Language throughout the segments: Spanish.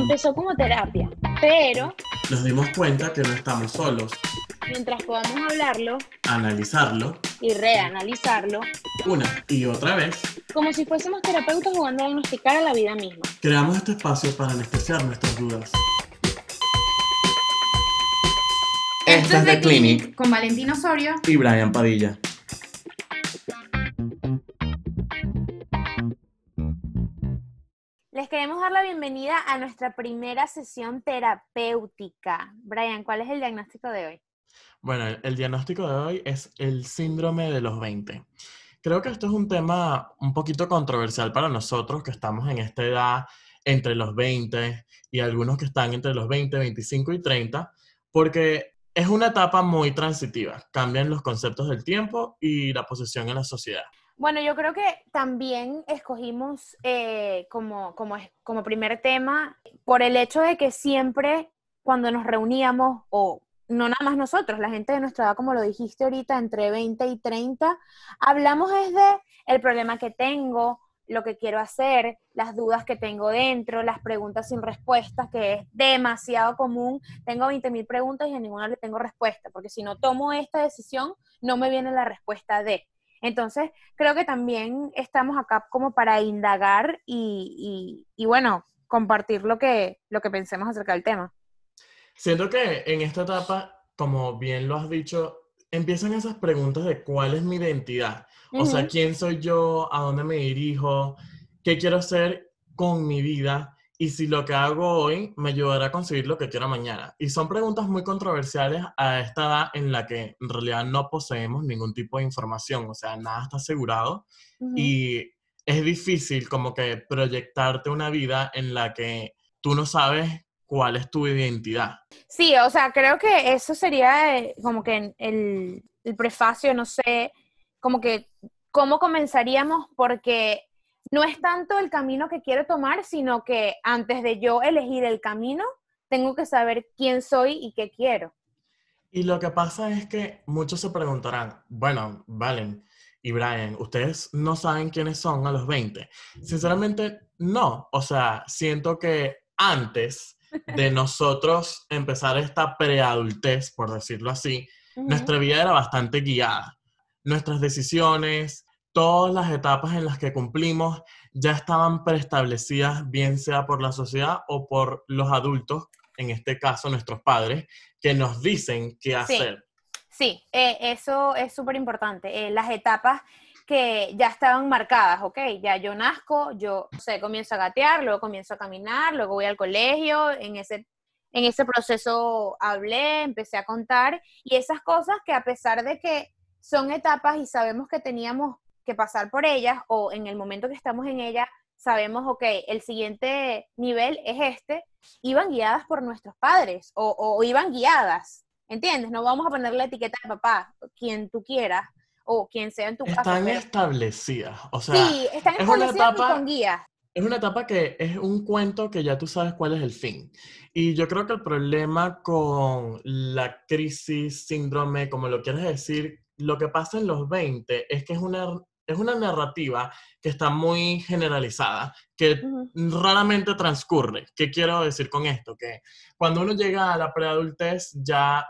empezó como terapia, pero Nos dimos cuenta que no estamos solos. mientras podamos hablarlo Analizarlo y reanalizarlo, una y otra vez, como si fuésemos terapeutas jugando a diagnosticar a la vida misma. creamos este espacio para anestesiar nuestras dudas. Esto es The Clinic con Valentín Osorio. Y Brian Padilla. Dar la bienvenida a nuestra primera sesión terapéutica. Brian, ¿cuál es el diagnóstico de hoy? Bueno, el, diagnóstico de hoy es el síndrome de los 20. Creo que esto es un tema un poquito controversial para nosotros que estamos en esta edad entre los 20 y algunos que están entre los 20, 25 y 30, porque es una etapa muy transitiva. Cambian los conceptos del tiempo y la posición en la sociedad. Bueno, yo creo que también escogimos eh, como, como, como primer tema por el hecho de que siempre cuando nos reuníamos, o no nada más nosotros, la gente de nuestra edad, como lo dijiste ahorita, entre 20 y 30, hablamos es de el problema que tengo, lo que quiero hacer, las dudas que tengo dentro, las preguntas sin respuestas, que es demasiado común. Tengo 20 mil preguntas y a ninguna le tengo respuesta, porque si no tomo esta decisión, no me viene la respuesta de. Entonces, creo que también estamos acá como para indagar y, y- y, bueno, compartir lo que, lo que pensemos acerca del tema. Siento que en esta etapa, como bien lo has dicho, empiezan esas preguntas de cuál es mi identidad. O sea, quién soy yo, a dónde me dirijo, qué quiero hacer con mi vida y si lo que hago hoy me ayudará a conseguir lo que quiero mañana. Y son preguntas muy controversiales a esta edad en la que en realidad no poseemos ningún tipo de información, o sea, nada está asegurado Ujú. y es difícil como que proyectarte una vida en la que tú no sabes cuál es tu identidad. Sí, o sea, creo que eso sería eh, como que el, el prefacio, no sé, como que cómo comenzaríamos, porque no es tanto el camino que quiero tomar, sino que antes de yo elegir el camino, tengo que saber quién soy y qué quiero. Y lo que pasa es que muchos se preguntarán, bueno, Valen y Brian, ¿ustedes no saben quiénes son a los 20? Sinceramente, no. O sea, siento que antes de nosotros empezar esta preadultez, por decirlo así, nuestra vida era bastante guiada. Nuestras decisiones, todas las etapas en las que cumplimos ya estaban preestablecidas, bien sea por la sociedad o por los adultos, en este caso nuestros padres, que nos dicen qué hacer. Sí, eh, eso es súper importante. Eh, las etapas que ya estaban marcadas, ¿ok? Ya yo nazco, yo, sé, comienzo a gatear, luego comienzo a caminar, luego voy al colegio, en ese, en ese proceso hablé, empecé a contar, y esas cosas que a pesar de que son etapas y sabemos que teníamos que pasar por ellas, o en el momento que estamos en ellas, sabemos, ok, el siguiente nivel es este, iban guiadas por nuestros padres, o, o iban guiadas, ¿Entiendes? No vamos a poner la etiqueta de papá, quien tú quieras, o quien sea en tu caso. Están establecidas. O sea, sí, están es una establecidas y etapa- con guías. es una etapa que es un cuento que ya tú sabes cuál es el fin. Y yo creo que el problema con la crisis, síndrome, como lo quieres decir, lo que pasa en los 20 es que es una, es una narrativa que está muy generalizada, que Ujú. raramente transcurre. ¿Qué quiero decir con esto? Que cuando uno llega a la preadultez, ya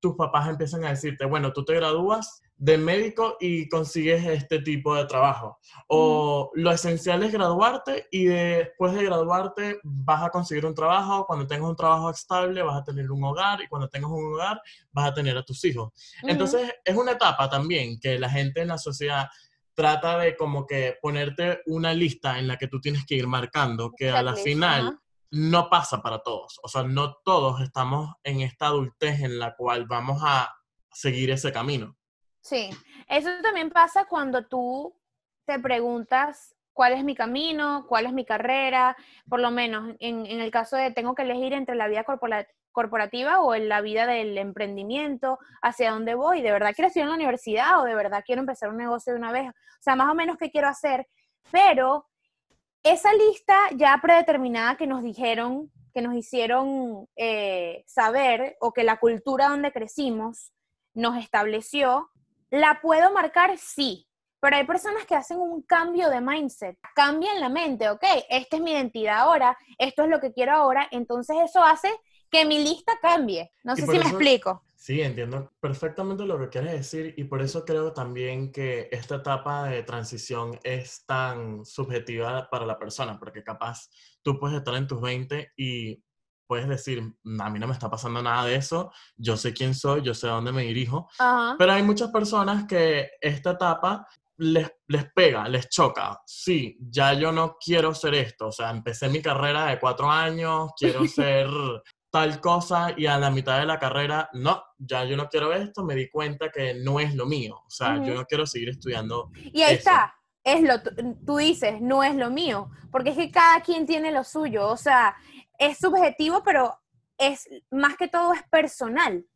tus papás empiezan a decirte, bueno, tú te gradúas de médico y consigues este tipo de trabajo. O lo esencial es graduarte y después de graduarte vas a conseguir un trabajo. Cuando tengas un trabajo estable vas a tener un hogar y cuando tengas un hogar vas a tener a tus hijos. Ujú. Entonces, es una etapa también que la gente en la sociedad trata de como que ponerte una lista en la que tú tienes que ir marcando, que a la final no pasa para todos. O sea, no todos estamos en esta adultez en la cual vamos a seguir ese camino. Sí, eso también pasa cuando tú te preguntas cuál es mi camino, cuál es mi carrera, por lo menos en, en el caso de tengo que elegir entre la vida corpora- corporativa o en la vida del emprendimiento, hacia dónde voy, de verdad quiero estudiar en la universidad o de verdad quiero empezar un negocio de una vez, o sea, más o menos qué quiero hacer, pero esa lista ya predeterminada que nos dijeron, que nos hicieron eh, saber o que la cultura donde crecimos nos estableció, ¿la puedo marcar? Sí, pero hay personas que hacen un cambio de mindset, cambian la mente, ok, esta es mi identidad ahora, esto es lo que quiero ahora, entonces eso hace que mi lista cambie. No sé si me explico. Sí, entiendo perfectamente lo que quieres decir y por eso creo también que esta etapa de transición es tan subjetiva para la persona, porque capaz tú puedes estar en tus 20 y puedes decir, a mí no me está pasando nada de eso, yo sé quién soy, yo sé a dónde me dirijo, pero hay muchas personas que esta etapa les, les pega, les choca. Sí, ya yo no quiero ser esto, o sea, empecé mi carrera de cuatro años, quiero ser tal cosa y a la mitad de la carrera, no, ya yo no quiero esto, me di cuenta que no es lo mío, o sea, yo no quiero seguir estudiando. Y ahí está, es lo, tú dices, no es lo mío, porque es que cada quien tiene lo suyo, o sea, es subjetivo, pero es más que todo es personal.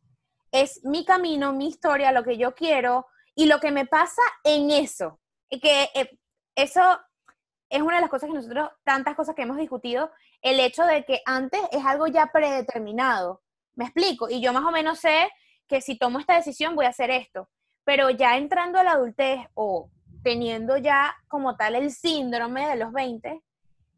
Es mi camino, mi historia, lo que yo quiero y lo que me pasa en eso. Y que eh, eso es una de las cosas que nosotros, tantas cosas que hemos discutido, el hecho de que antes es algo ya predeterminado. Me explico. Y yo más o menos sé que si tomo esta decisión voy a hacer esto. Pero ya entrando a la adultez o teniendo ya como tal el síndrome de los 20,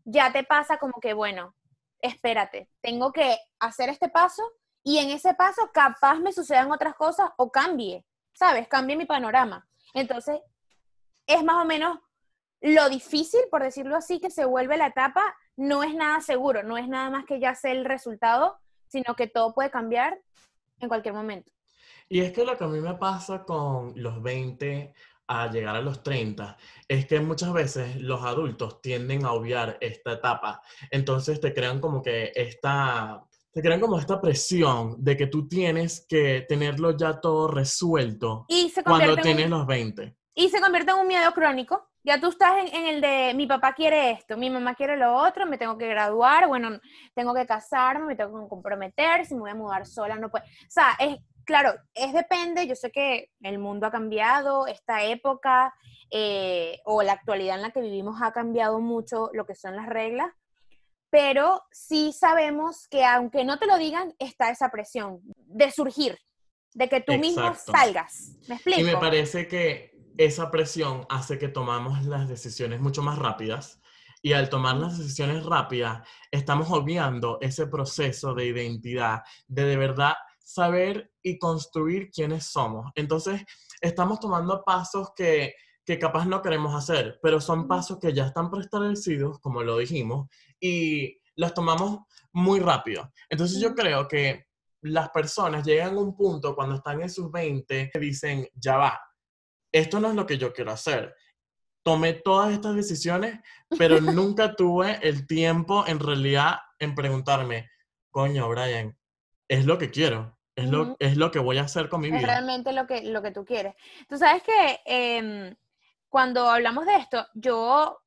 ya te pasa como que, bueno, espérate, tengo que hacer este paso y en ese paso capaz me sucedan otras cosas o cambie, ¿sabes? Cambie mi panorama. Entonces, es más o menos lo difícil, por decirlo así, que se vuelve la etapa, no es nada seguro, no es nada más que ya sé el resultado, sino que todo puede cambiar en cualquier momento. Y es que lo que a mí me pasa con los 20 a llegar a los 30 es que muchas veces los adultos tienden a obviar esta etapa. Entonces te crean como que esta, te crean como esta presión de que tú tienes que tenerlo ya todo resuelto cuando tienes los 20. Y se convierte en un miedo crónico. Ya tú estás en, en, el de mi papá quiere esto, mi mamá quiere lo otro, me tengo que graduar, bueno, tengo que casarme, me tengo que comprometer, si me voy a mudar sola, no puedo. O sea, es, claro, es depende, yo sé que el mundo ha cambiado, esta época eh, o la actualidad en la que vivimos ha cambiado mucho lo que son las reglas, pero sí sabemos que aunque no te lo digan, está esa presión de surgir, de que tú mismo salgas. ¿Me explico? Y me parece que esa presión hace que tomamos las decisiones mucho más rápidas. Y al tomar las decisiones rápidas, estamos obviando ese proceso de identidad, de de verdad saber y construir quiénes somos. Entonces, estamos tomando pasos que, que capaz no queremos hacer, pero son pasos que ya están preestablecidos, como lo dijimos, y los tomamos muy rápido. Entonces, yo creo que las personas llegan a un punto cuando están en sus 20 que dicen, ya va, esto no es lo que yo quiero hacer. Tomé todas estas decisiones, pero nunca tuve el tiempo en realidad en preguntarme, coño, Brian, es lo que quiero. Es lo, es lo que voy a hacer con mi vida. Es realmente lo que, lo que tú quieres. Tú sabes que em, cuando hablamos de esto, yo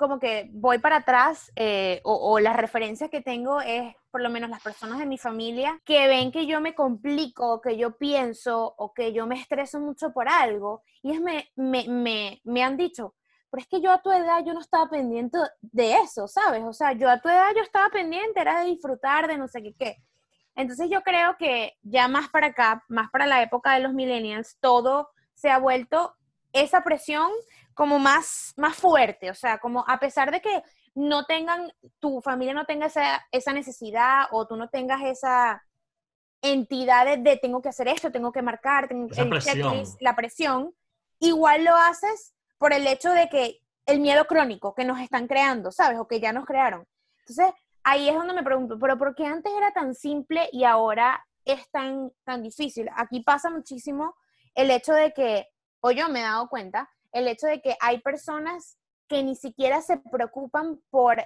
como que voy para atrás eh, o, las referencias que tengo es por lo menos las personas de mi familia que ven que yo me complico, que yo pienso o que yo me estreso mucho por algo y es me, me, me, me han dicho, pero es que yo a tu edad yo no estaba pendiente de eso, ¿sabes? O sea, yo a tu edad yo estaba pendiente, era de disfrutar de no sé qué qué. Entonces yo creo que ya más para acá, más para la época de los millennials, todo se ha vuelto esa presión como más, más fuerte, o sea, como a pesar de que no tengan, tu familia no tenga esa, esa necesidad o tú no tengas esa entidad de, tengo que hacer esto, tengo que marcar, tengo, el checklist, la presión, igual lo haces por el hecho de que el miedo crónico que nos están creando, ¿sabes? O que ya nos crearon. Entonces, ahí es donde me pregunto, pero ¿por qué antes era tan simple y ahora es tan, tan difícil? Aquí pasa muchísimo el hecho de que, o yo me he dado cuenta, el hecho de que hay personas que ni siquiera se preocupan por,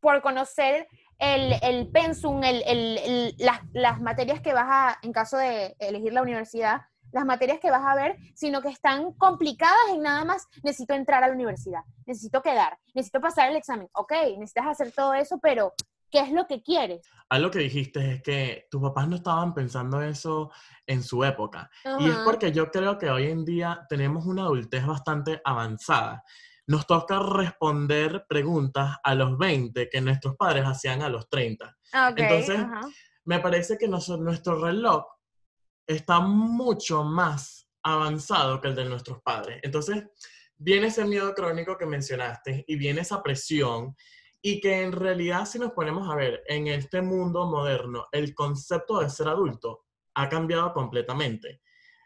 por conocer el, el pensum, el, las, las materias que vas a, en caso de elegir la universidad, las materias que vas a ver, sino que están complicadas en nada más, necesito entrar a la universidad, necesito quedar, necesito pasar el examen. Ok, necesitas hacer todo eso, pero ¿qué es lo que quieres? Algo que dijiste es que tus papás no estaban pensando eso en su época. Y es porque yo creo que hoy en día tenemos una adultez bastante avanzada. Nos toca responder preguntas a los 20 que nuestros padres hacían a los 30. Entonces, me parece que nuestro reloj está mucho más avanzado que el de nuestros padres. Entonces, viene ese miedo crónico que mencionaste y viene esa presión y que en realidad si nos ponemos a ver en este mundo moderno, el concepto de ser adulto ha cambiado completamente.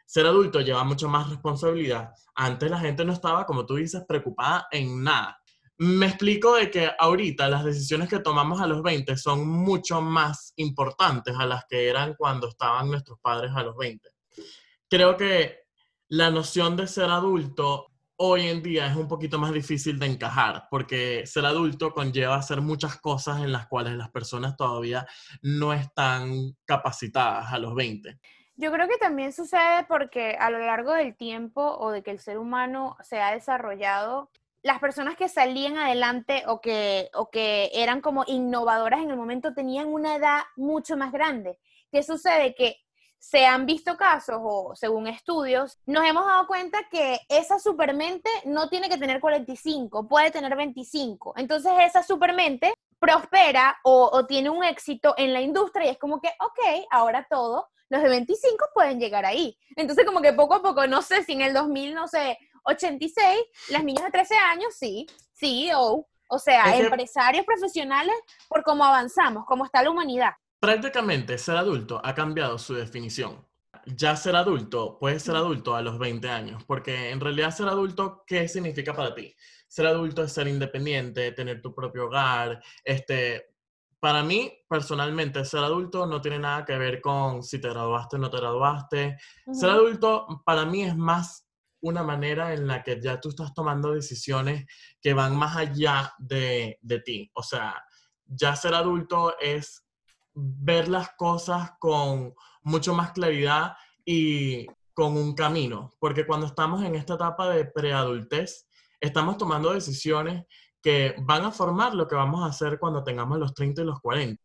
Ser adulto lleva mucha más responsabilidad. Antes la gente no estaba, como tú dices, preocupada en nada. Me explico de que ahorita las decisiones que tomamos a los 20 son mucho más importantes a las que eran cuando estaban nuestros padres a los 20. Creo que la noción de ser adulto hoy en día es un poquito más difícil de encajar, porque ser adulto conlleva hacer muchas cosas en las cuales las personas todavía no están capacitadas a los 20. Yo creo que también sucede porque a lo largo del tiempo o de que el ser humano se ha desarrollado, las personas que salían adelante o que, o que eran como innovadoras en el momento tenían una edad mucho más grande. ¿Qué sucede? Que se han visto casos o según estudios, nos hemos dado cuenta que esa supermente no tiene que tener 45, puede tener 25. Entonces esa supermente prospera o, tiene un éxito en la industria y es como que, ok, ahora todo, los de 25 pueden llegar ahí. Entonces como que poco a poco, no sé si en el 2000, no sé, 86, las niñas de 13 años, sí, CEO, o sea, empresarios profesionales por cómo avanzamos, cómo está la humanidad. Prácticamente ser adulto ha cambiado su definición. Ya ser adulto, puedes ser adulto a los 20 años, porque en realidad ser adulto, ¿qué significa para ti? Ser adulto es ser independiente, tener tu propio hogar. Este, para mí, personalmente, ser adulto no tiene nada que ver con si te graduaste o no te graduaste. Ser adulto para mí es más una manera en la que ya tú estás tomando decisiones que van más allá de, de ti. O sea, ya ser adulto es ver las cosas con mucho más claridad y con un camino, porque cuando estamos en esta etapa de preadultez, estamos tomando decisiones que van a formar lo que vamos a hacer cuando tengamos los 30 y los 40.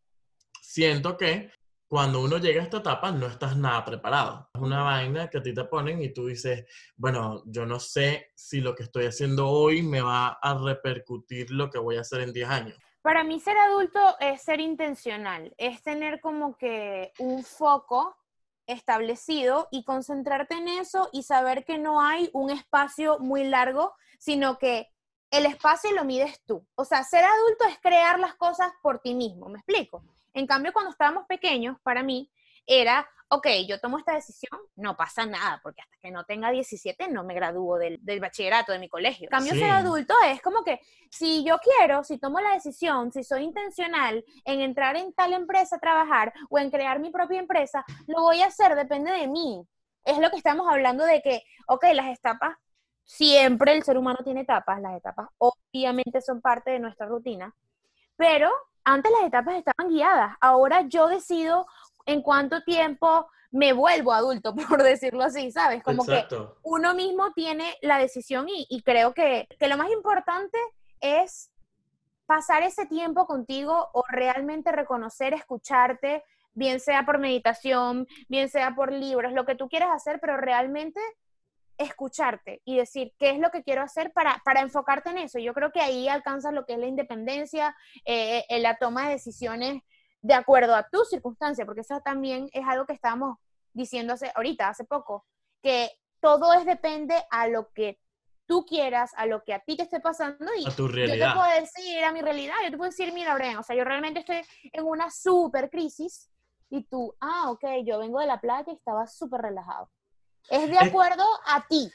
Siento que cuando uno llega a esta etapa no estás nada preparado. Es una vaina que a ti te ponen y tú dices, bueno, yo no sé si lo que estoy haciendo hoy me va a repercutir lo que voy a hacer en 10 años. Para mí ser adulto es ser intencional, es tener como que un foco establecido y concentrarte en eso y saber que no hay un espacio muy largo, sino que el espacio lo mides tú. O sea, ser adulto es crear las cosas por ti mismo, ¿me explico? En cambio, cuando estábamos pequeños, para mí, era, ok, yo tomo esta decisión, no pasa nada, porque hasta que no tenga 17 no me gradúo del, bachillerato de mi colegio. En cambio, ser adulto es como que si yo quiero, si tomo la decisión, si soy intencional en entrar en tal empresa a trabajar o en crear mi propia empresa, lo voy a hacer, depende de mí. Es lo que estamos hablando de que, ok, las etapas, siempre el ser humano tiene etapas, las etapas obviamente son parte de nuestra rutina, pero antes las etapas estaban guiadas, ahora yo decido en cuánto tiempo me vuelvo adulto, por decirlo así, ¿sabes? Como que uno mismo tiene la decisión y, creo que, que lo más importante es pasar ese tiempo contigo o realmente reconocer, escucharte, bien sea por meditación, bien sea por libros, lo que tú quieras hacer, pero realmente escucharte y decir qué es lo que quiero hacer para, para enfocarte en eso. Yo creo que ahí alcanzas lo que es la independencia, eh, eh la toma de decisiones de acuerdo a tu circunstancia, porque eso también es algo que estábamos diciendo hace, ahorita, hace poco, que todo es depende a lo que tú quieras, a lo que a ti te esté pasando y a tu realidad. yo te puedo decir a mi realidad, yo te puedo decir, mira, Bren, o sea, yo realmente estoy en una super crisis y tú, ah, ok, yo vengo de la playa y estaba súper relajado. Es de acuerdo a ti.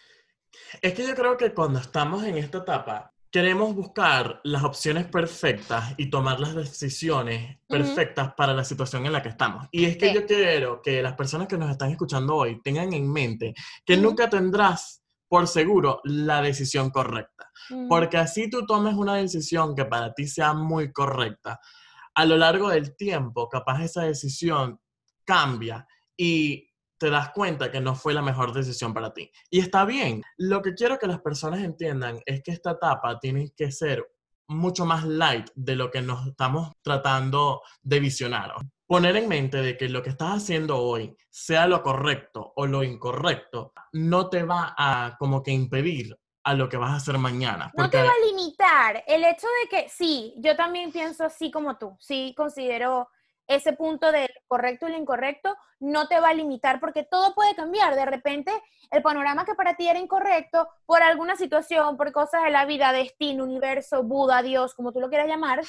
Es que yo creo que cuando estamos en esta etapa, queremos buscar las opciones perfectas y tomar las decisiones perfectas para la situación en la que estamos. Y es que yo quiero que las personas que nos están escuchando hoy tengan en mente que nunca tendrás por seguro la decisión correcta. Porque así tú tomes una decisión que para ti sea muy correcta, a lo largo del tiempo, capaz esa decisión cambia y te das cuenta que no fue la mejor decisión para ti. Y está bien. Lo que quiero que las personas entiendan es que esta etapa tiene que ser mucho más light de lo que nos estamos tratando de visionar. Poner en mente de que lo que estás haciendo hoy, sea lo correcto o lo incorrecto, no te va a como que impedir a lo que vas a hacer mañana. No te va a limitar. El hecho de que, sí, yo también pienso así como tú, sí considero ese punto de correcto y lo incorrecto no te va a limitar porque todo puede cambiar. De repente, el panorama que para ti era incorrecto por alguna situación, por cosas de la vida, destino, universo, Buda, Dios, como tú lo quieras llamar,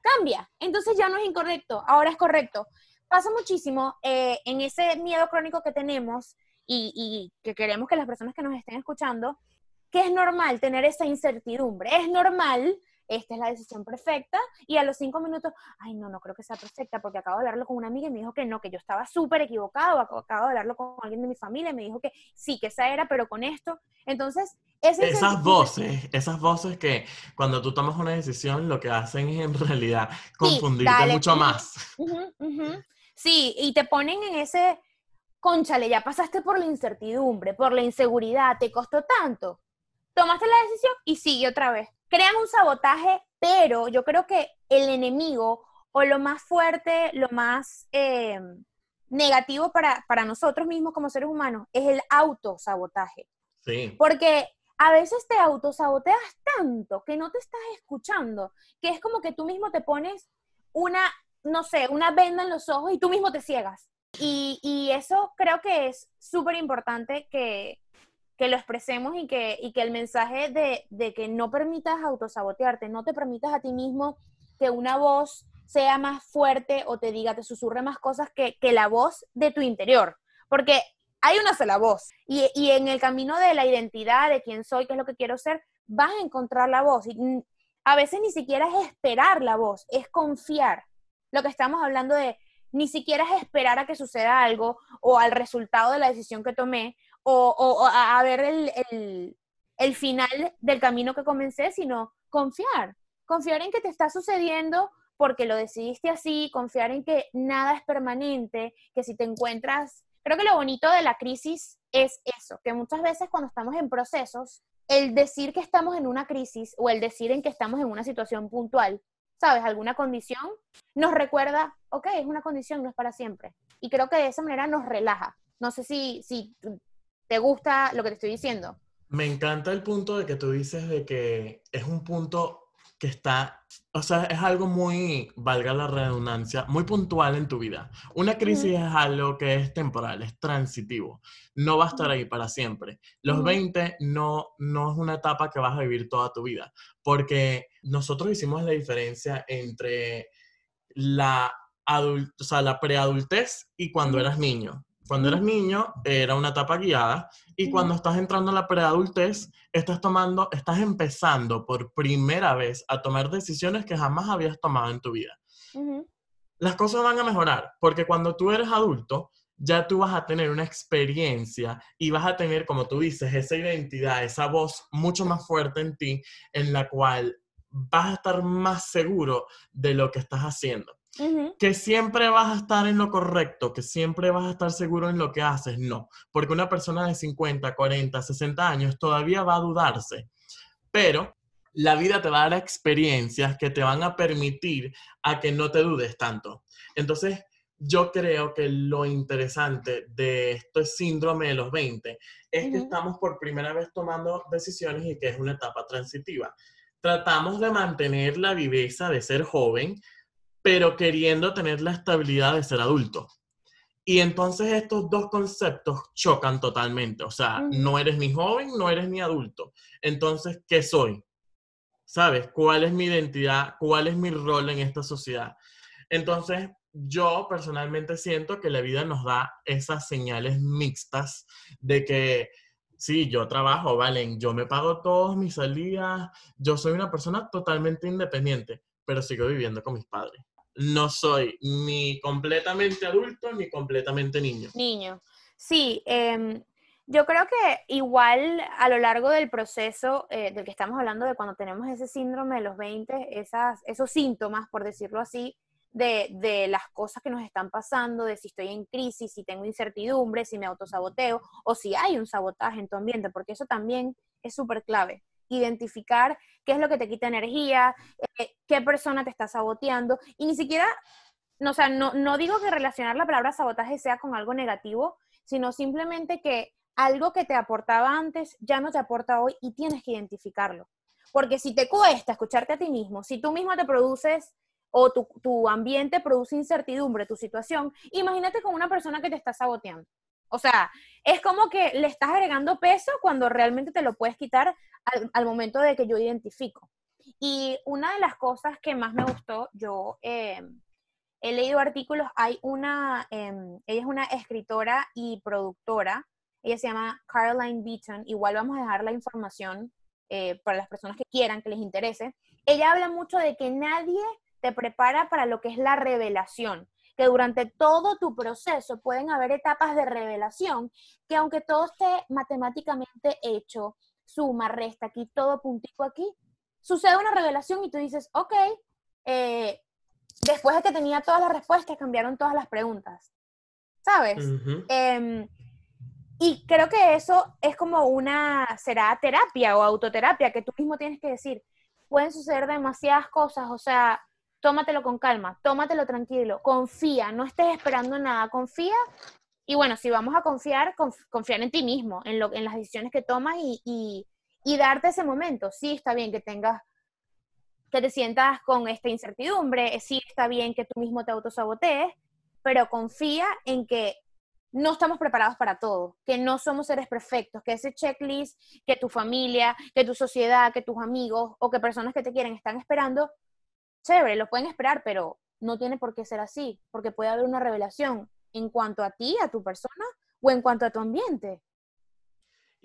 cambia. Entonces ya no es incorrecto, ahora es correcto. Pasa muchísimo eh, en ese miedo crónico que tenemos y, y que queremos que las personas que nos estén escuchando, que es normal tener esa incertidumbre. Es normal esta es la decisión perfecta, y a los cinco minutos, ay, no, no creo que sea perfecta, porque acabo de hablarlo con una amiga y me dijo que no, que yo estaba súper equivocado, acabo de hablarlo con alguien de mi familia y me dijo que sí, que esa era, pero con esto. Entonces, esas voces, esas voces que cuando tú tomas una decisión lo que hacen es en realidad confundirte mucho más. Sí, y te ponen en ese, conchale, ya pasaste por la incertidumbre, por la inseguridad, te costó tanto. Tomaste la decisión y sigue otra vez crean un sabotaje, pero yo creo que el enemigo o lo más fuerte, lo más eh, negativo para, para nosotros mismos como seres humanos es el autosabotaje. Sí. Porque a veces te autosaboteas tanto que no te estás escuchando, que es como que tú mismo te pones una, no sé, una venda en los ojos y tú mismo te ciegas. Y, y eso creo que es súper importante que, que lo expresemos y que, y que el mensaje de, de, que no permitas autosabotearte, no te permitas a ti mismo que una voz sea más fuerte o te diga, te susurre más cosas que, que la voz de tu interior. Porque hay una sola voz. Y, y, en el camino de la identidad, de quién soy, qué es lo que quiero ser, vas a encontrar la voz. Y a veces ni siquiera es esperar la voz, es confiar. Lo que estamos hablando de ni siquiera es esperar a que suceda algo o al resultado de la decisión que tomé o, a, ver el, el, final del camino que comencé, sino confiar, confiar en que te está sucediendo porque lo decidiste así, confiar en que nada es permanente, que si te encuentras, creo que lo bonito de la crisis es eso, que muchas veces cuando estamos en procesos, el decir que estamos en una crisis o el decir en que estamos en una situación puntual, ¿sabes? Alguna condición, nos recuerda, ok, es una condición, no es para siempre. Y creo que de esa manera nos relaja. No sé si, si ¿Te gusta lo que te estoy diciendo? Me encanta el punto de que tú dices de que es un punto que está, o sea, es algo muy, valga la redundancia, muy puntual en tu vida. Una crisis es algo que es temporal, es transitivo, no va a estar ahí para siempre. Los 20 no, no es una etapa que vas a vivir toda tu vida, porque nosotros hicimos la diferencia entre la, adult o sea, la preadultez y cuando eras niño. Cuando eras niño era una etapa guiada y cuando estás entrando a la preadultez estás tomando, estás empezando por primera vez a tomar decisiones que jamás habías tomado en tu vida. Las cosas van a mejorar porque cuando tú eres adulto ya tú vas a tener una experiencia y vas a tener, como tú dices, esa identidad, esa voz mucho más fuerte en ti en la cual vas a estar más seguro de lo que estás haciendo. Que siempre vas a estar en lo correcto, que siempre vas a estar seguro en lo que haces, no. Porque una persona de 50, 40, 60 años todavía va a dudarse. Pero la vida te va a dar experiencias que te van a permitir a que no te dudes tanto. Entonces, yo creo que lo interesante de este síndrome de los 20 es que estamos por primera vez tomando decisiones y que es una etapa transitiva. Tratamos de mantener la viveza de ser joven, pero queriendo tener la estabilidad de ser adulto. Y entonces estos dos conceptos chocan totalmente. O sea, no eres ni joven, no eres ni adulto. Entonces, ¿qué soy? ¿Sabes? ¿Cuál es mi identidad? ¿Cuál es mi rol en esta sociedad? Entonces, yo personalmente siento que la vida nos da esas señales mixtas de que sí, yo trabajo, Valen, yo me pago todos mis salidas, yo soy una persona totalmente independiente, pero sigo viviendo con mis padres no soy ni completamente adulto ni completamente niño. Niño. Sí, em, yo creo que igual a lo largo del proceso eh, del que estamos hablando, de cuando tenemos ese síndrome de los 20, esas, esos síntomas, por decirlo así, de, de, las cosas que nos están pasando, de si estoy en crisis, si tengo incertidumbre, si me autosaboteo o si hay un sabotaje en tu ambiente, porque eso también es súper clave identificar qué es lo que te quita energía, eh, qué persona te está saboteando, y ni siquiera, no, o sea, no, no digo que relacionar la palabra sabotaje sea con algo negativo, sino simplemente que algo que te aportaba antes ya no te aporta hoy y tienes que identificarlo. Porque si te cuesta escucharte a ti mismo, si tú mismo te produces o tu, tu ambiente produce incertidumbre, tu situación, imagínate con una persona que te está saboteando. O sea, es como que le estás agregando peso cuando realmente te lo puedes quitar al, momento de que yo identifico. Y una de las cosas que más me gustó, yo eh, he leído artículos, hay una, em, ella es una escritora y productora, ella se llama Caroline Beaton, igual vamos a dejar la información eh, para las personas que quieran, que les interese. Ella habla mucho de que nadie te prepara para lo que es la revelación, que durante todo tu proceso pueden haber etapas de revelación, que aunque todo esté matemáticamente hecho, suma, resta aquí, todo puntico aquí, sucede una revelación y tú dices, ok, eh, después de que tenía todas las respuestas, cambiaron todas las preguntas, ¿sabes? Em, y creo que eso es como una, será terapia o autoterapia, que tú mismo tienes que decir, pueden suceder demasiadas cosas, o sea, tómatelo con calma, tómatelo tranquilo, confía, no estés esperando nada, confía. Y bueno, si vamos a confiar, confiar en ti mismo, en, lo, en las decisiones que tomas y, y darte ese momento. Sí, está bien que tengas, que te sientas con esta incertidumbre, sí, está bien que tú mismo te autosabotees, pero confía en que no estamos preparados para todo, que no somos seres perfectos, que ese checklist que tu familia, que tu sociedad, que tus amigos o que personas que te quieren están esperando, chévere, lo pueden esperar, pero no tiene por qué ser así, porque puede haber una revelación en cuanto a ti, a tu persona o en cuanto a tu ambiente.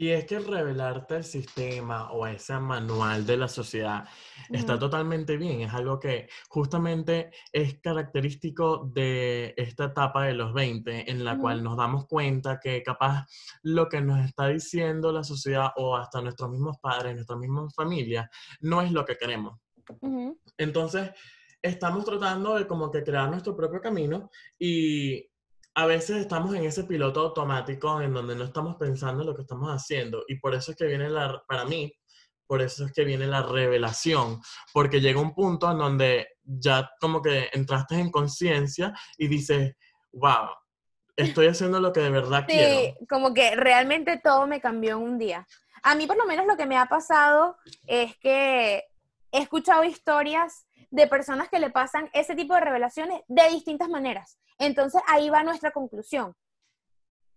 Y es que revelarte el sistema o ese manual de la sociedad está totalmente bien. Es algo que justamente es característico de esta etapa de los 20, en la cual nos damos cuenta que capaz lo que nos está diciendo la sociedad o hasta nuestros mismos padres, nuestras mismas familias, no es lo que queremos. Entonces, estamos tratando de como que crear nuestro propio camino y a veces estamos en ese piloto automático en donde no estamos pensando en lo que estamos haciendo y por eso es que viene la, para mí, por eso es que viene la revelación, porque llega un punto en donde ya como que entraste en conciencia y dices, wow, estoy haciendo lo que de verdad quiero. Sí, como que realmente todo me cambió en un día. A mí por lo menos lo que me ha pasado es que he escuchado historias de personas que le pasan ese tipo de revelaciones de distintas maneras. Entonces ahí va nuestra conclusión.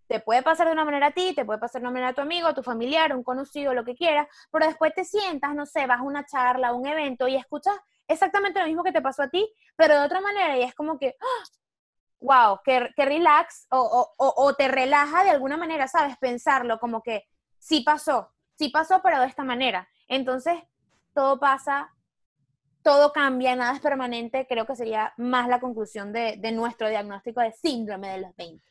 Te puede pasar de una manera a ti, te puede pasar de una manera a tu amigo, a tu familiar, a un conocido, lo que quieras, pero después te sientas, no sé, vas a una charla, a un evento y escuchas exactamente lo mismo que te pasó a ti, pero de otra manera y es como que, wow, ¡ah! que, relax o, o te relaja de alguna manera, ¿sabes? Pensarlo como que sí pasó, sí pasó, pero de esta manera. Entonces, todo pasa, todo cambia, nada es permanente, creo que sería más la conclusión de, nuestro diagnóstico de síndrome de los 20.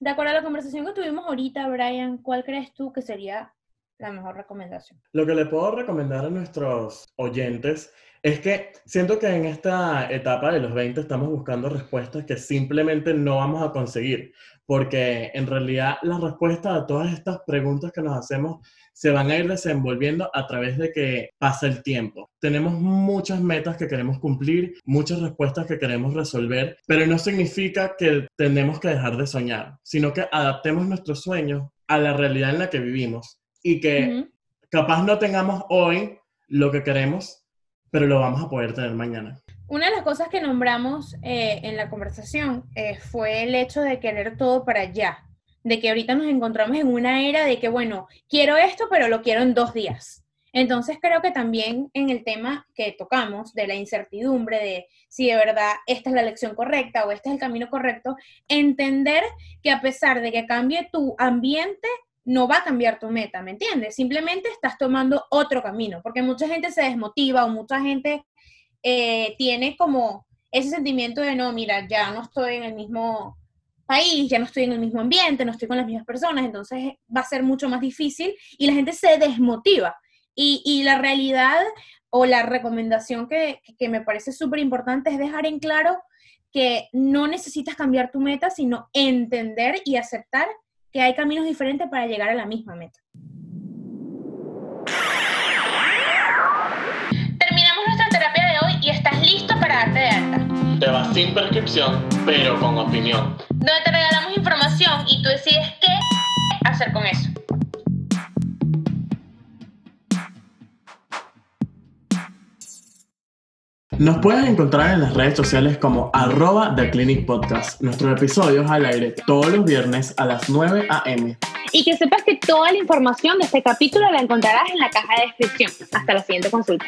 De acuerdo a la conversación que tuvimos ahorita, Brian, ¿cuál crees tú que sería la mejor recomendación? Lo que le puedo recomendar a nuestros oyentes es que siento que en esta etapa de los 20 estamos buscando respuestas que simplemente no vamos a conseguir, porque en realidad las respuestas a todas estas preguntas que nos hacemos se van a ir desenvolviendo a través de que pasa el tiempo. Tenemos muchas metas que queremos cumplir, muchas respuestas que queremos resolver, pero no significa que tenemos que dejar de soñar, sino que adaptemos nuestros sueños a la realidad en la que vivimos y que capaz no tengamos hoy lo que queremos, pero lo vamos a poder tener mañana. Una de las cosas que nombramos eh, en la conversación eh, fue el hecho de querer todo para allá de que ahorita nos encontramos en una era de que, bueno, quiero esto, pero lo quiero en dos días. Entonces creo que también en el tema que tocamos de la incertidumbre de si de verdad esta es la elección correcta o este es el camino correcto, entender que a pesar de que cambie tu ambiente, no va a cambiar tu meta, ¿me entiendes? Simplemente estás tomando otro camino, porque mucha gente se desmotiva o mucha gente eh, tiene como ese sentimiento de no, mira, ya no estoy en el mismo país, ya no estoy en el mismo ambiente, no estoy con las mismas personas, entonces va a ser mucho más difícil y la gente se desmotiva. Y, la realidad o la recomendación que, que me parece súper importante es dejar en claro que no necesitas cambiar tu meta, sino entender y aceptar que hay caminos diferentes para llegar a la misma meta. Terminamos nuestra terapia de hoy y estás listo para darte de alta. Te vas sin prescripción, pero con opinión. Donde te regalamos información y tú decides qué hacer con eso. Nos puedes encontrar en las redes sociales como arroba The Clinic Podcast. Nuestros episodios al aire todos los viernes a las 9 a.m. Y que sepas que toda la información de este capítulo la encontrarás en la caja de descripción. Hasta la siguiente consulta.